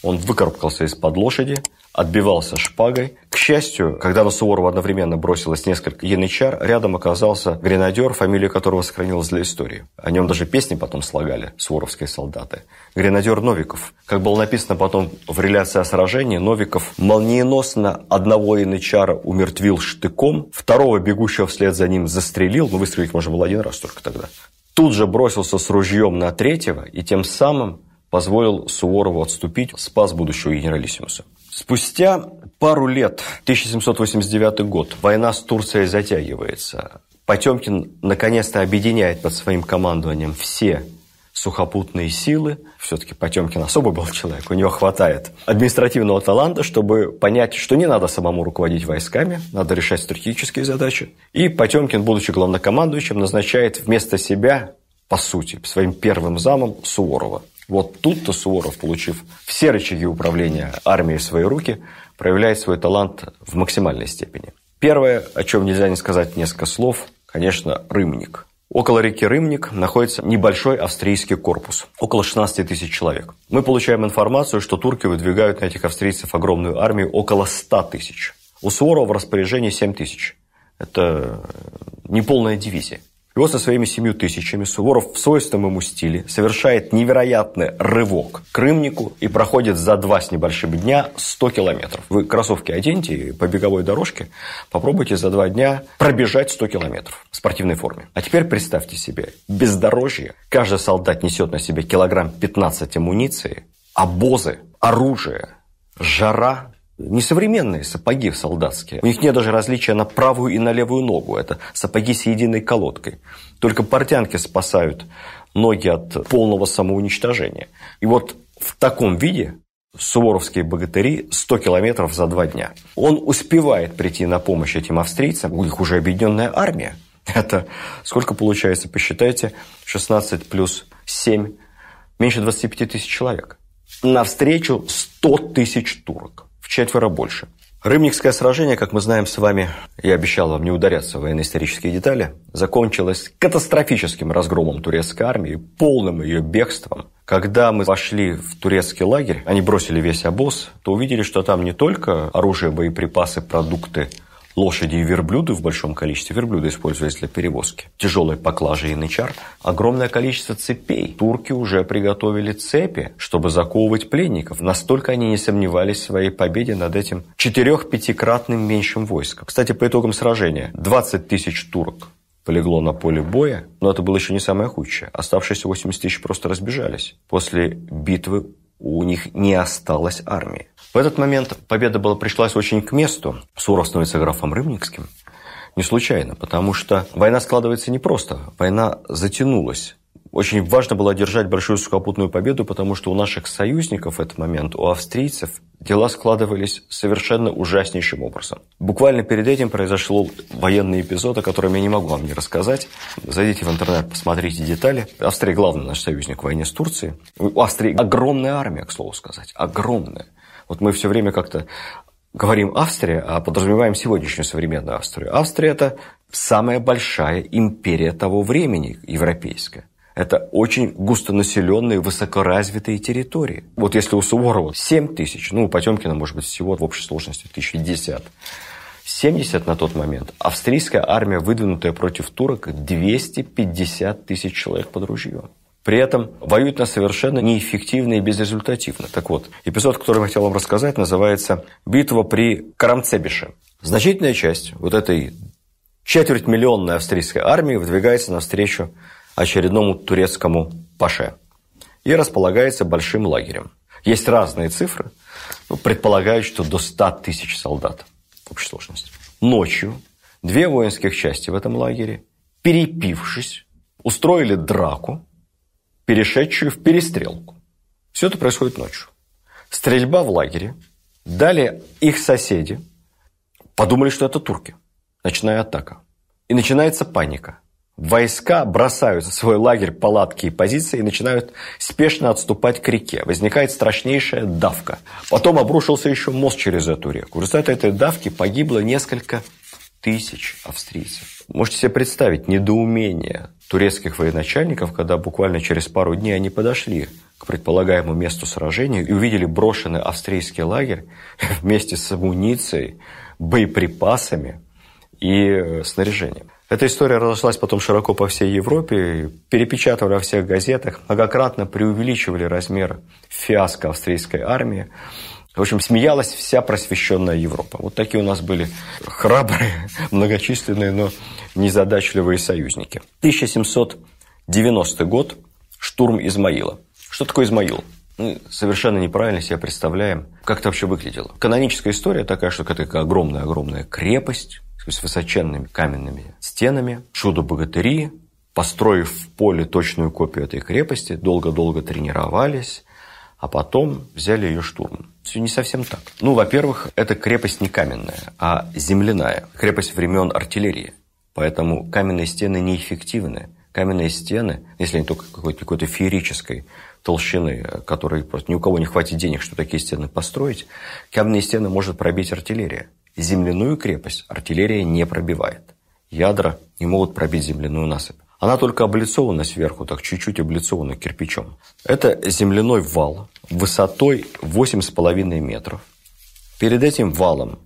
Он выкарабкался из-под лошади, отбивался шпагой. К счастью, когда на Суворова одновременно бросилось несколько янычар, рядом оказался гренадер, фамилия которого сохранилась для истории. О нем даже песни потом слагали суворовские солдаты. Гренадер Новиков. Как было написано потом в реляции о сражении, Новиков молниеносно одного янычара умертвил штыком, второго бегущего вслед за ним застрелил, ну выстрелить можно было один раз только тогда. Тут же бросился с ружьем на третьего и тем самым позволил Суворову отступить, спас будущего генералиссимуса. Спустя пару лет, 1789 год, война с Турцией затягивается. Потемкин наконец-то объединяет под своим командованием все сухопутные силы. Все-таки Потемкин особо был человек, у него хватает административного таланта, чтобы понять, что не надо самому руководить войсками, надо решать стратегические задачи. И Потемкин, будучи главнокомандующим, назначает вместо себя, по сути, своим первым замом Суворова. Вот тут-то Суворов, получив все рычаги управления армией в свои руки, проявляет свой талант в максимальной степени. Первое, о чем нельзя не сказать несколько слов, конечно, Рымник. Около реки Рымник находится небольшой австрийский корпус, около 16 тысяч человек. Мы получаем информацию, что турки выдвигают на этих австрийцев огромную армию около 100 тысяч. У Суворова в распоряжении 7 тысяч. Это неполная дивизия. Вот со своими семью тысячами Суворов в свойственном ему стиле совершает невероятный рывок к Рымнику и проходит за два с небольшим дня 100 километров. Вы кроссовки оденьте и по беговой дорожке попробуйте за два дня пробежать 100 километров в спортивной форме. А теперь представьте себе, бездорожье, каждый солдат несет на себе килограмм 15 амуниции, обозы, оружие, жара, несовременные сапоги солдатские. У них нет даже различия на правую и на левую ногу. Это сапоги с единой колодкой. Только портянки спасают ноги от полного самоуничтожения. И вот в таком виде суворовские богатыри 100 километров за два дня. Он успевает прийти на помощь этим австрийцам. У них уже объединенная армия. Это сколько получается, посчитайте, 16 плюс 7, меньше 25 тысяч человек. Навстречу 100 тысяч турок в четверо больше. Рымникское сражение, как мы знаем с вами, я обещал вам не ударяться в военно-исторические детали, закончилось катастрофическим разгромом турецкой армии, полным ее бегством. Когда мы вошли в турецкий лагерь, они бросили весь обоз, то увидели, что там не только оружие, боеприпасы, продукты, лошади и верблюды в большом количестве. Верблюды использовались для перевозки. Тяжелые поклажи и нычар. Огромное количество цепей. Турки уже приготовили цепи, чтобы заковывать пленников. Настолько они не сомневались в своей победе над этим четырех-пятикратным меньшим войском. Кстати, по итогам сражения 20 тысяч турок полегло на поле боя, но это было еще не самое худшее. Оставшиеся 80 тысяч просто разбежались. После битвы у них не осталось армии. В этот момент победа была, пришлась очень к месту. Суров становится графом Рымникским. Не случайно, потому что война складывается непросто. Война затянулась. Очень важно было одержать большую сухопутную победу, потому что у наших союзников в этот момент, у австрийцев, дела складывались совершенно ужаснейшим образом. Буквально перед этим произошел военный эпизод, о котором я не могу вам не рассказать. Зайдите в интернет, посмотрите детали. Австрия главный наш союзник в войне с Турцией. У Австрии огромная армия, к слову сказать. Огромная. Вот мы все время как-то говорим Австрия, а подразумеваем сегодняшнюю современную Австрию. Австрия – это самая большая империя того времени, европейская. Это очень густонаселенные, высокоразвитые территории. Вот если у Суворова 7 тысяч, ну, у Потемкина, может быть, всего в общей сложности 1050, 70 на тот момент. Австрийская армия, выдвинутая против турок, 250 тысяч человек под ружьем. При этом воюют на совершенно неэффективно и безрезультативно. Так вот, эпизод, который я хотел вам рассказать, называется «Битва при Карамцебише». Значительная часть вот этой четвертьмиллионной австрийской армии выдвигается навстречу очередному турецкому паше и располагается большим лагерем. Есть разные цифры, предполагают, что до 100 тысяч солдат в общей сложности. Ночью две воинских части в этом лагере, перепившись, устроили драку, перешедшую в перестрелку. Все это происходит ночью. Стрельба в лагере. Далее их соседи подумали, что это турки. Ночная атака. И начинается паника. Войска бросают свой лагерь, палатки и позиции и начинают спешно отступать к реке. Возникает страшнейшая давка. Потом обрушился еще мост через эту реку. В результате этой давки погибло несколько тысяч австрийцев. Можете себе представить недоумение турецких военачальников, когда буквально через пару дней они подошли к предполагаемому месту сражения и увидели брошенный австрийский лагерь вместе с амуницией, боеприпасами и э, снаряжением. Эта история разошлась потом широко по всей Европе, перепечатывали во всех газетах, многократно преувеличивали размер фиаско австрийской армии. В общем, смеялась вся просвещенная Европа. Вот такие у нас были храбрые, многочисленные, но незадачливые союзники. 1790 год. Штурм Измаила. Что такое Измаил? Мы совершенно неправильно себе представляем, как это вообще выглядело. Каноническая история такая, что это огромная-огромная крепость с высоченными каменными стенами, чудо-богатыри, построив в поле точную копию этой крепости, долго-долго тренировались, а потом взяли ее штурмом. Все не совсем так. Ну, во-первых, эта крепость не каменная, а земляная. Крепость времен артиллерии. Поэтому каменные стены неэффективны. Каменные стены, если они только какой-то, какой феерической толщины, которой просто ни у кого не хватит денег, чтобы такие стены построить, каменные стены может пробить артиллерия. Земляную крепость артиллерия не пробивает. Ядра не могут пробить земляную насыпь. Она только облицована сверху, так чуть-чуть облицована кирпичом. Это земляной вал высотой 8,5 метров. Перед этим валом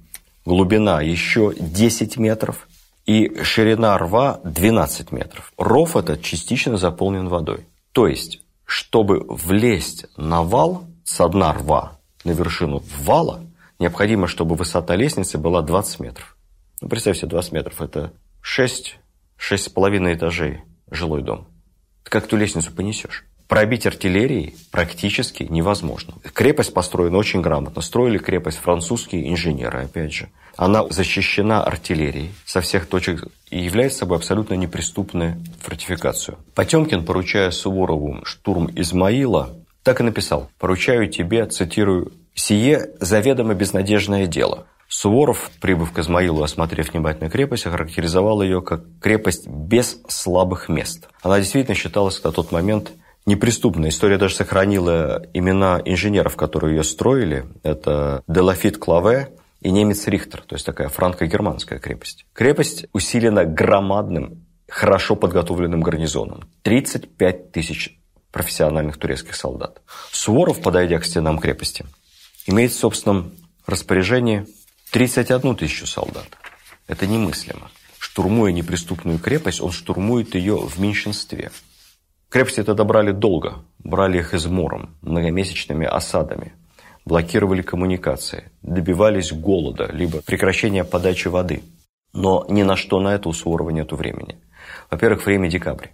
глубина еще 10 метров и ширина рва 12 метров. Ров этот частично заполнен водой. То есть, чтобы влезть на вал с дна рва на вершину вала, необходимо, чтобы высота лестницы была 20 метров. Ну, представьте, 20 метров – это 6 шесть с половиной этажей жилой дом. Ты как ту лестницу понесешь? Пробить артиллерией практически невозможно. Крепость построена очень грамотно. Строили крепость французские инженеры, опять же. Она защищена артиллерией со всех точек и является собой абсолютно неприступную фортификацию. Потемкин, поручая Суворову штурм Измаила, так и написал. «Поручаю тебе, цитирую, «сие заведомо безнадежное дело, Суворов, прибыв к Измаилу, осмотрев внимательно крепость, охарактеризовал ее как крепость без слабых мест. Она действительно считалась на тот момент неприступной. История даже сохранила имена инженеров, которые ее строили. Это Делафит Клаве и немец Рихтер, то есть такая франко-германская крепость. Крепость усилена громадным, хорошо подготовленным гарнизоном. 35 тысяч профессиональных турецких солдат. Суворов, подойдя к стенам крепости, имеет в собственном распоряжении 31 тысячу солдат. Это немыслимо. Штурмуя неприступную крепость, он штурмует ее в меньшинстве. Крепости это добрали долго. Брали их измором, многомесячными осадами. Блокировали коммуникации. Добивались голода, либо прекращения подачи воды. Но ни на что на это у Суворова нет времени. Во-первых, время декабрь.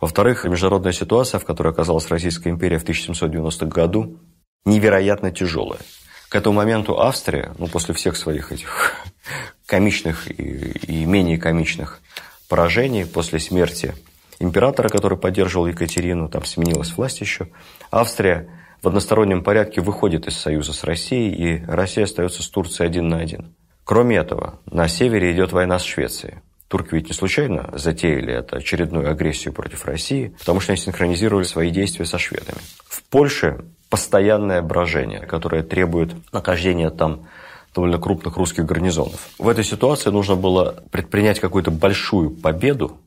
Во-вторых, международная ситуация, в которой оказалась Российская империя в 1790 году, невероятно тяжелая. К этому моменту Австрия, ну, после всех своих этих комичных и, и менее комичных поражений, после смерти императора, который поддерживал Екатерину, там сменилась власть еще, Австрия в одностороннем порядке выходит из союза с Россией, и Россия остается с Турцией один на один. Кроме этого, на севере идет война с Швецией. Турки ведь не случайно затеяли эту очередную агрессию против России, потому что они синхронизировали свои действия со шведами. В Польше постоянное брожение, которое требует нахождения там довольно крупных русских гарнизонов. В этой ситуации нужно было предпринять какую-то большую победу,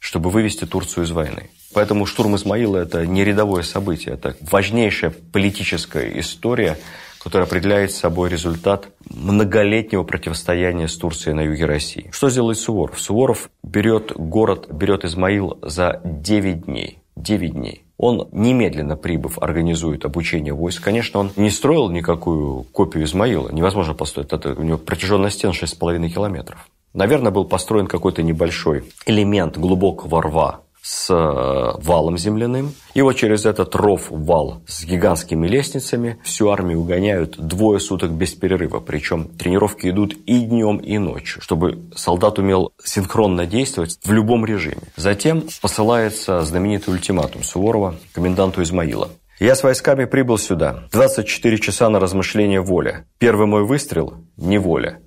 чтобы вывести Турцию из войны. Поэтому штурм Измаила – это не рядовое событие, это важнейшая политическая история, которая определяет собой результат многолетнего противостояния с Турцией на юге России. Что сделает Суворов? Суворов берет город, берет Измаил за 9 дней. 9 дней. Он немедленно прибыв организует обучение войск. Конечно, он не строил никакую копию Измаила. Невозможно построить. Это, у него протяженность стен 6,5 километров. Наверное, был построен какой-то небольшой элемент глубокого рва с э, валом земляным. И вот через этот ров вал с гигантскими лестницами всю армию угоняют двое суток без перерыва. Причем тренировки идут и днем, и ночью, чтобы солдат умел синхронно действовать в любом режиме. Затем посылается знаменитый ультиматум Суворова коменданту Измаила. Я с войсками прибыл сюда. 24 часа на размышление воля. Первый мой выстрел – неволя.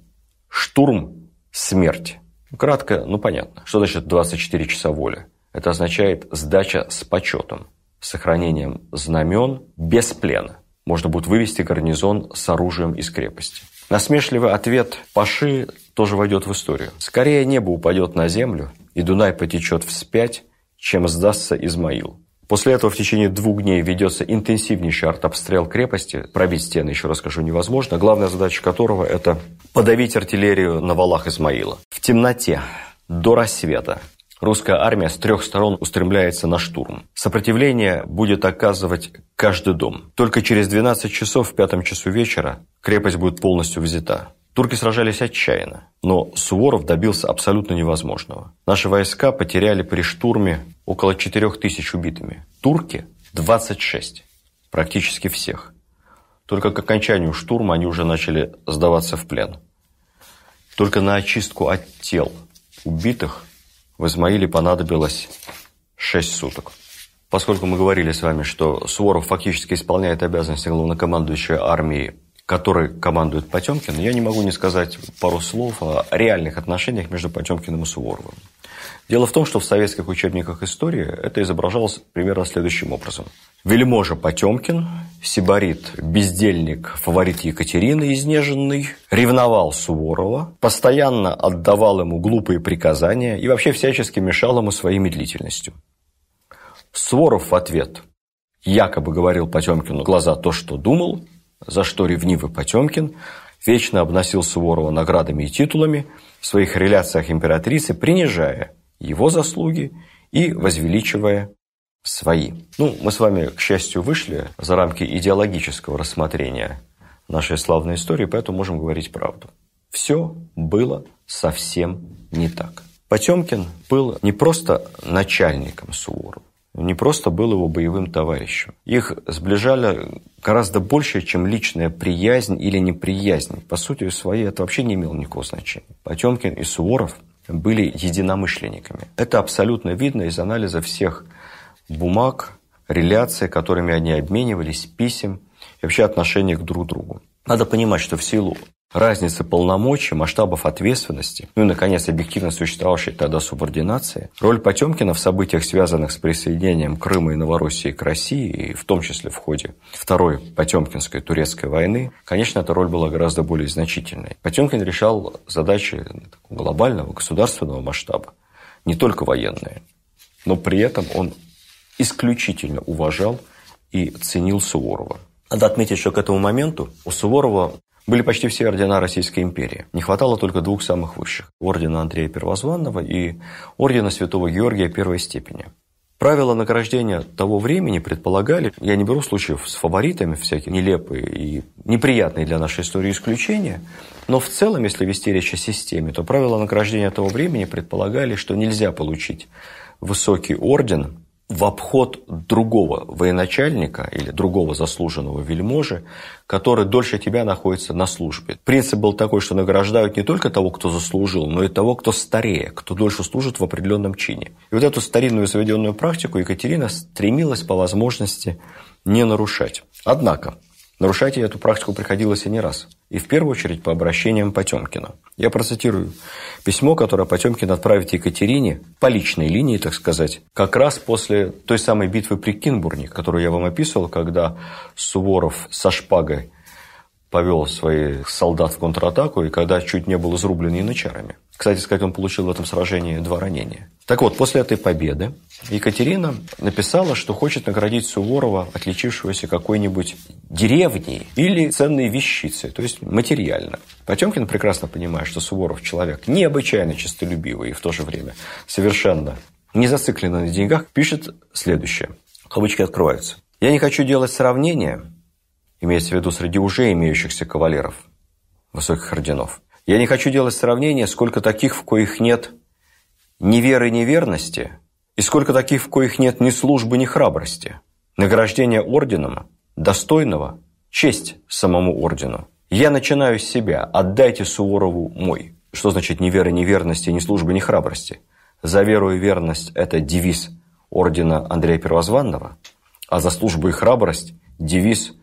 Штурм – смерть. Кратко, ну понятно. Что значит 24 часа воля? Это означает сдача с почетом, с сохранением знамен без плена. Можно будет вывести гарнизон с оружием из крепости. Насмешливый ответ Паши тоже войдет в историю. Скорее небо упадет на землю, и Дунай потечет вспять, чем сдастся Измаил. После этого в течение двух дней ведется интенсивнейший артобстрел крепости. Пробить стены, еще раз скажу, невозможно. Главная задача которого – это подавить артиллерию на валах Измаила. В темноте, до рассвета, русская армия с трех сторон устремляется на штурм. Сопротивление будет оказывать каждый дом. Только через 12 часов в пятом часу вечера крепость будет полностью взята. Турки сражались отчаянно, но Суворов добился абсолютно невозможного. Наши войска потеряли при штурме около 4 тысяч убитыми. Турки – 26, практически всех. Только к окончанию штурма они уже начали сдаваться в плен. Только на очистку от тел убитых в Измаиле понадобилось 6 суток. Поскольку мы говорили с вами, что Суворов фактически исполняет обязанности главнокомандующего армии который командует Потемкин, я не могу не сказать пару слов о реальных отношениях между Потемкиным и Суворовым. Дело в том, что в советских учебниках истории это изображалось примерно следующим образом. Вельможа Потемкин, сибарит, бездельник, фаворит Екатерины изнеженный, ревновал Суворова, постоянно отдавал ему глупые приказания и вообще всячески мешал ему своей медлительностью. Суворов в ответ якобы говорил Потемкину глаза то, что думал, за что ревнивый Потемкин вечно обносил Суворова наградами и титулами в своих реляциях императрицы, принижая его заслуги и возвеличивая свои. Ну, мы с вами, к счастью, вышли за рамки идеологического рассмотрения нашей славной истории, поэтому можем говорить правду. Все было совсем не так. Потемкин был не просто начальником Суворова, не просто был его боевым товарищем. Их сближали гораздо больше, чем личная приязнь или неприязнь. По сути своей это вообще не имело никакого значения. Потемкин и Суворов были единомышленниками. Это абсолютно видно из анализа всех бумаг, реляций, которыми они обменивались, писем и вообще отношения к друг другу. Надо понимать, что в силу разницы полномочий, масштабов ответственности, ну и, наконец, объективно существовавшей тогда субординации, роль Потемкина в событиях, связанных с присоединением Крыма и Новороссии к России, и в том числе в ходе Второй Потемкинской турецкой войны, конечно, эта роль была гораздо более значительной. Потемкин решал задачи глобального государственного масштаба, не только военные, но при этом он исключительно уважал и ценил Суворова. Надо отметить, что к этому моменту у Суворова были почти все ордена Российской империи. Не хватало только двух самых высших – ордена Андрея Первозванного и ордена Святого Георгия первой степени. Правила награждения того времени предполагали, я не беру случаев с фаворитами, всякие нелепые и неприятные для нашей истории исключения, но в целом, если вести речь о системе, то правила награждения того времени предполагали, что нельзя получить высокий орден в обход другого военачальника или другого заслуженного вельможи, который дольше тебя находится на службе. Принцип был такой, что награждают не только того, кто заслужил, но и того, кто старее, кто дольше служит в определенном чине. И вот эту старинную заведенную практику Екатерина стремилась по возможности не нарушать. Однако, Нарушать эту практику приходилось и не раз. И в первую очередь по обращениям Потемкина. Я процитирую письмо, которое Потемкин отправит Екатерине по личной линии, так сказать, как раз после той самой битвы при Кинбурне, которую я вам описывал, когда Суворов со шпагой повел своих солдат в контратаку, и когда чуть не был изрублен янычарами. Кстати сказать, он получил в этом сражении два ранения. Так вот, после этой победы Екатерина написала, что хочет наградить Суворова, отличившегося какой-нибудь деревней или ценной вещицей, то есть материально. Потемкин прекрасно понимает, что Суворов человек необычайно честолюбивый и в то же время совершенно не зацикленный на деньгах, пишет следующее. Кавычки открываются. «Я не хочу делать сравнения, имеется в виду среди уже имеющихся кавалеров высоких орденов. Я не хочу делать сравнения, сколько таких, в коих нет ни веры, ни верности, и сколько таких, в коих нет ни службы, ни храбрости. Награждение орденом достойного – честь самому ордену. Я начинаю с себя, отдайте Суворову мой. Что значит ни веры, ни верности, ни службы, ни храбрости? За веру и верность – это девиз ордена Андрея Первозванного, а за службу и храбрость – девиз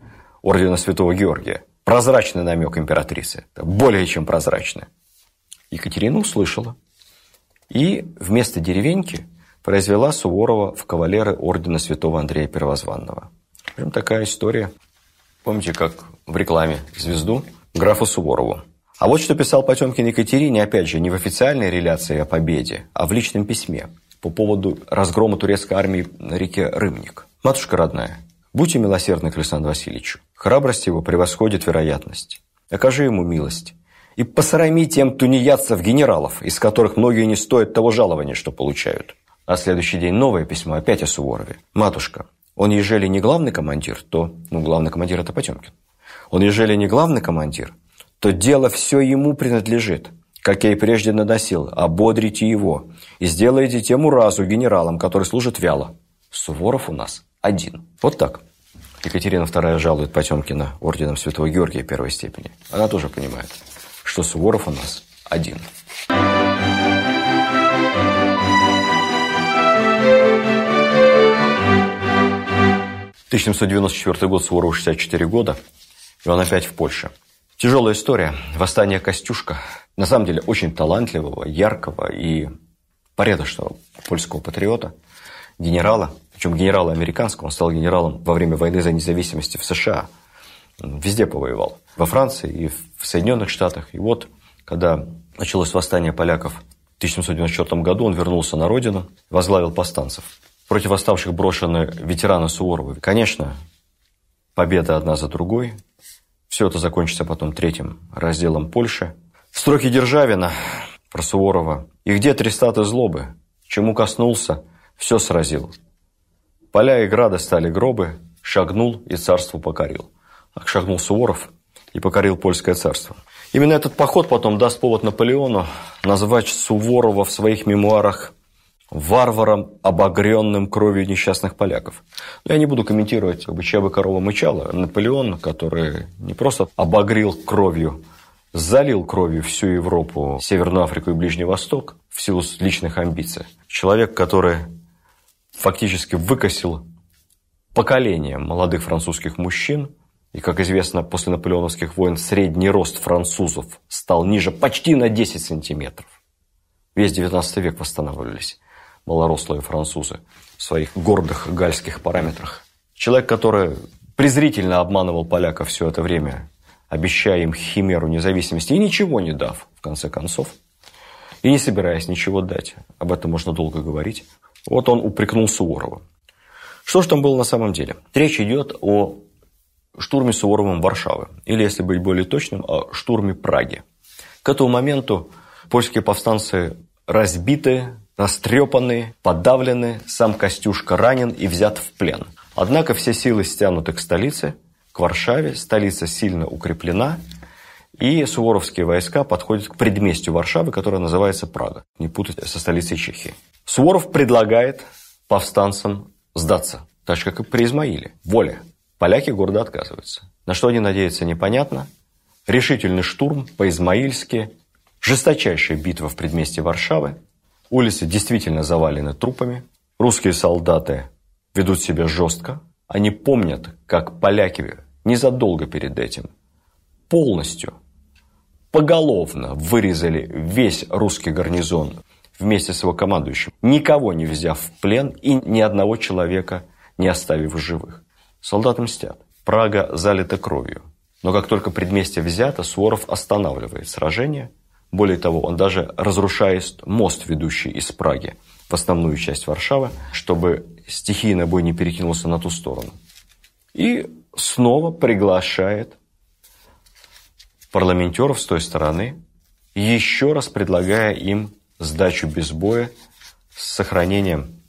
ордена Святого Георгия. Прозрачный намек императрицы. Более чем прозрачный. Екатерина услышала. И вместо деревеньки произвела Суворова в кавалеры ордена Святого Андрея Первозванного. Прям такая история. Помните, как в рекламе звезду графу Суворову. А вот что писал Потемкин Екатерине, опять же, не в официальной реляции о победе, а в личном письме по поводу разгрома турецкой армии на реке Рымник. «Матушка родная, будьте милосердны к Александру Васильевичу. Храбрость его превосходит вероятность. Окажи ему милость. И посрами тем тунеядцев генералов, из которых многие не стоят того жалования, что получают». А следующий день новое письмо опять о Суворове. «Матушка, он, ежели не главный командир, то... Ну, главный командир – это Потемкин. Он, ежели не главный командир, то дело все ему принадлежит как я и прежде наносил, ободрите его и сделайте тему разу генералом, который служит вяло. Суворов у нас один. Вот так. Екатерина II жалует Потемкина орденом Святого Георгия первой степени. Она тоже понимает, что Суворов у нас один. «1794 год, Суворову 64 года, и он опять в Польше. Тяжелая история. Восстание Костюшка. На самом деле очень талантливого, яркого и порядочного польского патриота, генерала, причем генерала американского, он стал генералом во время войны за независимость в США. Везде повоевал. Во Франции и в Соединенных Штатах. И вот, когда началось восстание поляков в 1794 году, он вернулся на родину, возглавил повстанцев. Против восставших брошены ветераны Суворовы. Конечно, победа одна за другой. Все это закончится потом третьим разделом Польши. Строки Державина про Суворова. «И где трестаты злобы? Чему коснулся, все сразил. Поля и грады стали гробы, шагнул и царству покорил». Так шагнул Суворов и покорил польское царство. Именно этот поход потом даст повод Наполеону назвать Суворова в своих мемуарах варваром, обогренным кровью несчастных поляков. Но я не буду комментировать, как бы, чья бы корова мычала. Наполеон, который не просто обогрел кровью, залил кровью всю Европу, Северную Африку и Ближний Восток в силу личных амбиций. Человек, который фактически выкосил поколение молодых французских мужчин, и, как известно, после наполеоновских войн средний рост французов стал ниже почти на 10 сантиметров. Весь 19 век восстанавливались малорослые французы в своих гордых гальских параметрах. Человек, который презрительно обманывал поляков все это время, обещая им химеру независимости и ничего не дав, в конце концов, и не собираясь ничего дать. Об этом можно долго говорить. Вот он упрекнул Суворова. Что же там было на самом деле? Речь идет о штурме Суворовым Варшавы, или, если быть более точным, о штурме Праги. К этому моменту польские повстанцы разбиты, растрепаны, подавлены, сам Костюшка ранен и взят в плен. Однако все силы стянуты к столице, к Варшаве, столица сильно укреплена, и суворовские войска подходят к предместью Варшавы, которое называется Прага, не путать со столицей Чехии. Суворов предлагает повстанцам сдаться, так же, как и при Измаиле. Воля. Поляки города отказываются. На что они надеются, непонятно. Решительный штурм по-измаильски, жесточайшая битва в предместье Варшавы. Улицы действительно завалены трупами. Русские солдаты ведут себя жестко. Они помнят, как поляки незадолго перед этим полностью, поголовно вырезали весь русский гарнизон вместе с его командующим, никого не взяв в плен и ни одного человека не оставив живых. Солдаты мстят. Прага залита кровью. Но как только предместье взято, Суворов останавливает сражение. Более того, он даже разрушает мост, ведущий из Праги в основную часть Варшавы, чтобы стихийный бой не перекинулся на ту сторону. И снова приглашает парламентеров с той стороны, еще раз предлагая им сдачу без боя с сохранением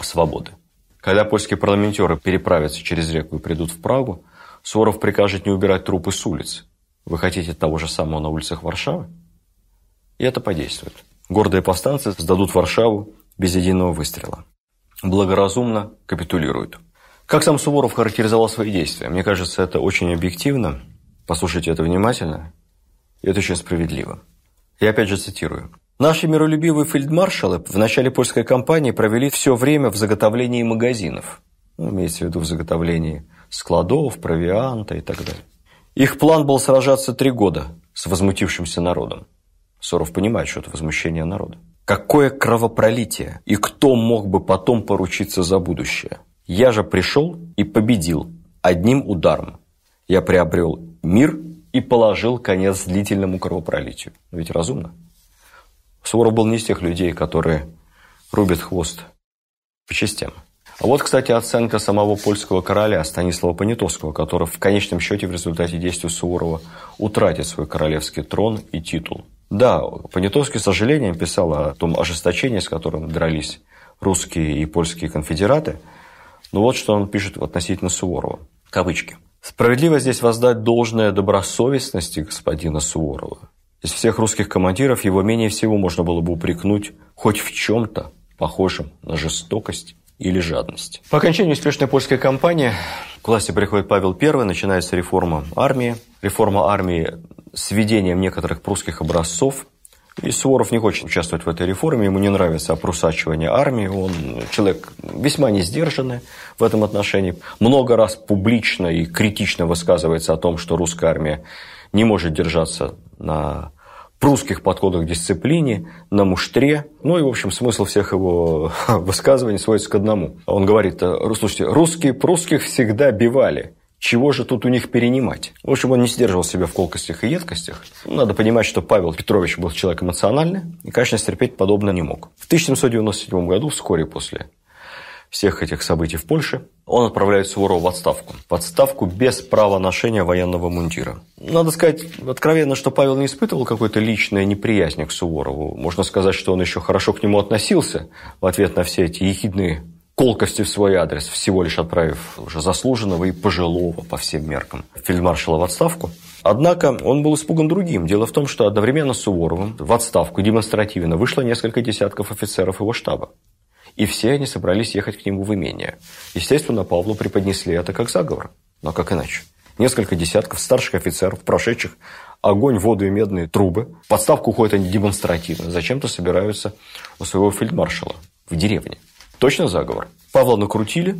свободы. Когда польские парламентеры переправятся через реку и придут в Прагу, Суворов прикажет не убирать трупы с улиц. Вы хотите того же самого на улицах Варшавы? И это подействует. Гордые повстанцы сдадут Варшаву без единого выстрела. Благоразумно капитулируют. Как сам Суворов характеризовал свои действия? Мне кажется, это очень объективно. Послушайте это внимательно. Это очень справедливо. Я опять же цитирую. Наши миролюбивые фельдмаршалы в начале польской кампании провели все время в заготовлении магазинов. Ну, имеется в виду в заготовлении складов, провианта и так далее. Их план был сражаться три года с возмутившимся народом. Соров понимает, что это возмущение народа. Какое кровопролитие! И кто мог бы потом поручиться за будущее? Я же пришел и победил одним ударом. Я приобрел мир и положил конец длительному кровопролитию. Ведь разумно. Суворов был не из тех людей, которые рубит хвост по частям. А вот, кстати, оценка самого польского короля Станислава Понятовского, который в конечном счете в результате действий Суворова утратит свой королевский трон и титул. Да, Понятовский с сожалением писал о том ожесточении, с которым дрались русские и польские конфедераты. Но вот что он пишет относительно Суворова. Кавычки. Справедливо здесь воздать должное добросовестности господина Суворова. Из всех русских командиров его менее всего можно было бы упрекнуть хоть в чем-то похожем на жестокость или жадность. По окончании успешной польской кампании к власти приходит Павел I, начинается реформа армии. Реформа армии с введением некоторых прусских образцов. И Суворов не хочет участвовать в этой реформе, ему не нравится опросачивание армии, он человек весьма не сдержанный в этом отношении. Много раз публично и критично высказывается о том, что русская армия не может держаться на прусских подходах к дисциплине, на муштре. Ну и, в общем, смысл всех его высказываний сводится к одному. Он говорит, слушайте, русские прусских всегда бивали. Чего же тут у них перенимать? В общем, он не сдерживал себя в колкостях и едкостях. Надо понимать, что Павел Петрович был человек эмоциональный и, конечно, стерпеть подобное не мог. В 1797 году, вскоре после всех этих событий в Польше, он отправляет Суворова в отставку. В отставку без права ношения военного мундира. Надо сказать откровенно, что Павел не испытывал какой-то личной неприязни к Суворову. Можно сказать, что он еще хорошо к нему относился в ответ на все эти ехидные колкости в свой адрес, всего лишь отправив уже заслуженного и пожилого по всем меркам фельдмаршала в отставку. Однако он был испуган другим. Дело в том, что одновременно с Суворовым в отставку демонстративно вышло несколько десятков офицеров его штаба. И все они собрались ехать к нему в имение. Естественно, Павлу преподнесли это как заговор. Но как иначе? Несколько десятков старших офицеров, прошедших огонь, воду и медные трубы. Подставку уходят они демонстративно. Зачем-то собираются у своего фельдмаршала в деревне. Точно заговор. Павла накрутили,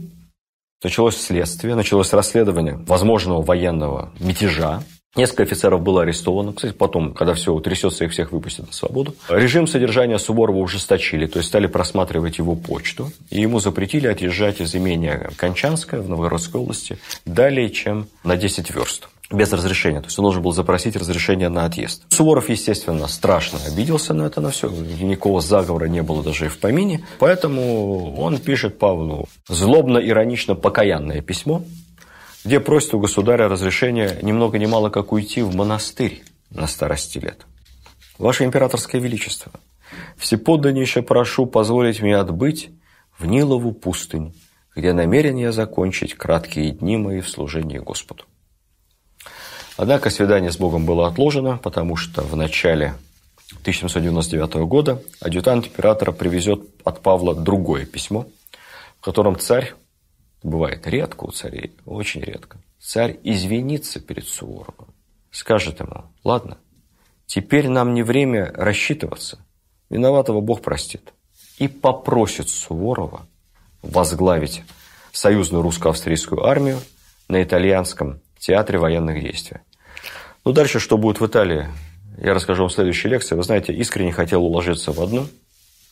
началось следствие, началось расследование возможного военного мятежа. Несколько офицеров было арестовано. Кстати, потом, когда все утрясется, их всех выпустят на свободу. Режим содержания Суворова ужесточили, то есть стали просматривать его почту. И ему запретили отъезжать из имения Кончанское в Новгородской области далее, чем на 10 верст без разрешения. То есть он должен был запросить разрешение на отъезд. Суворов, естественно, страшно обиделся на это, на все. Никакого заговора не было даже и в помине. Поэтому он пишет Павлу злобно-иронично покаянное письмо, где просит у государя разрешения ни много ни мало как уйти в монастырь на старости лет. Ваше императорское величество, всеподданнейше прошу позволить мне отбыть в Нилову пустынь, где намерен я закончить краткие дни мои в служении Господу. Однако свидание с Богом было отложено, потому что в начале 1799 года адъютант императора привезет от Павла другое письмо, в котором царь, бывает редко у царей, очень редко, царь извинится перед Суворовым, скажет ему, ладно, теперь нам не время рассчитываться, виноватого Бог простит, и попросит Суворова возглавить союзную русско-австрийскую армию на итальянском театре военных действий. Ну, дальше, что будет в Италии, я расскажу вам в следующей лекции. Вы знаете, искренне хотел уложиться в одну,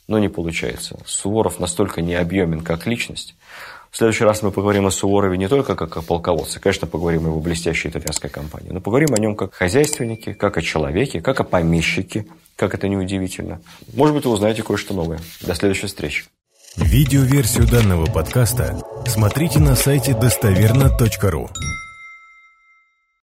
но не получается. Суворов настолько необъемен как личность. В следующий раз мы поговорим о Суворове не только как о полководце, конечно, поговорим о его блестящей итальянской компании, но поговорим о нем как хозяйственнике, как о человеке, как о помещике, как это неудивительно. Может быть, вы узнаете кое-что новое. До следующей встречи. Видеоверсию данного подкаста смотрите на сайте достоверно.ру.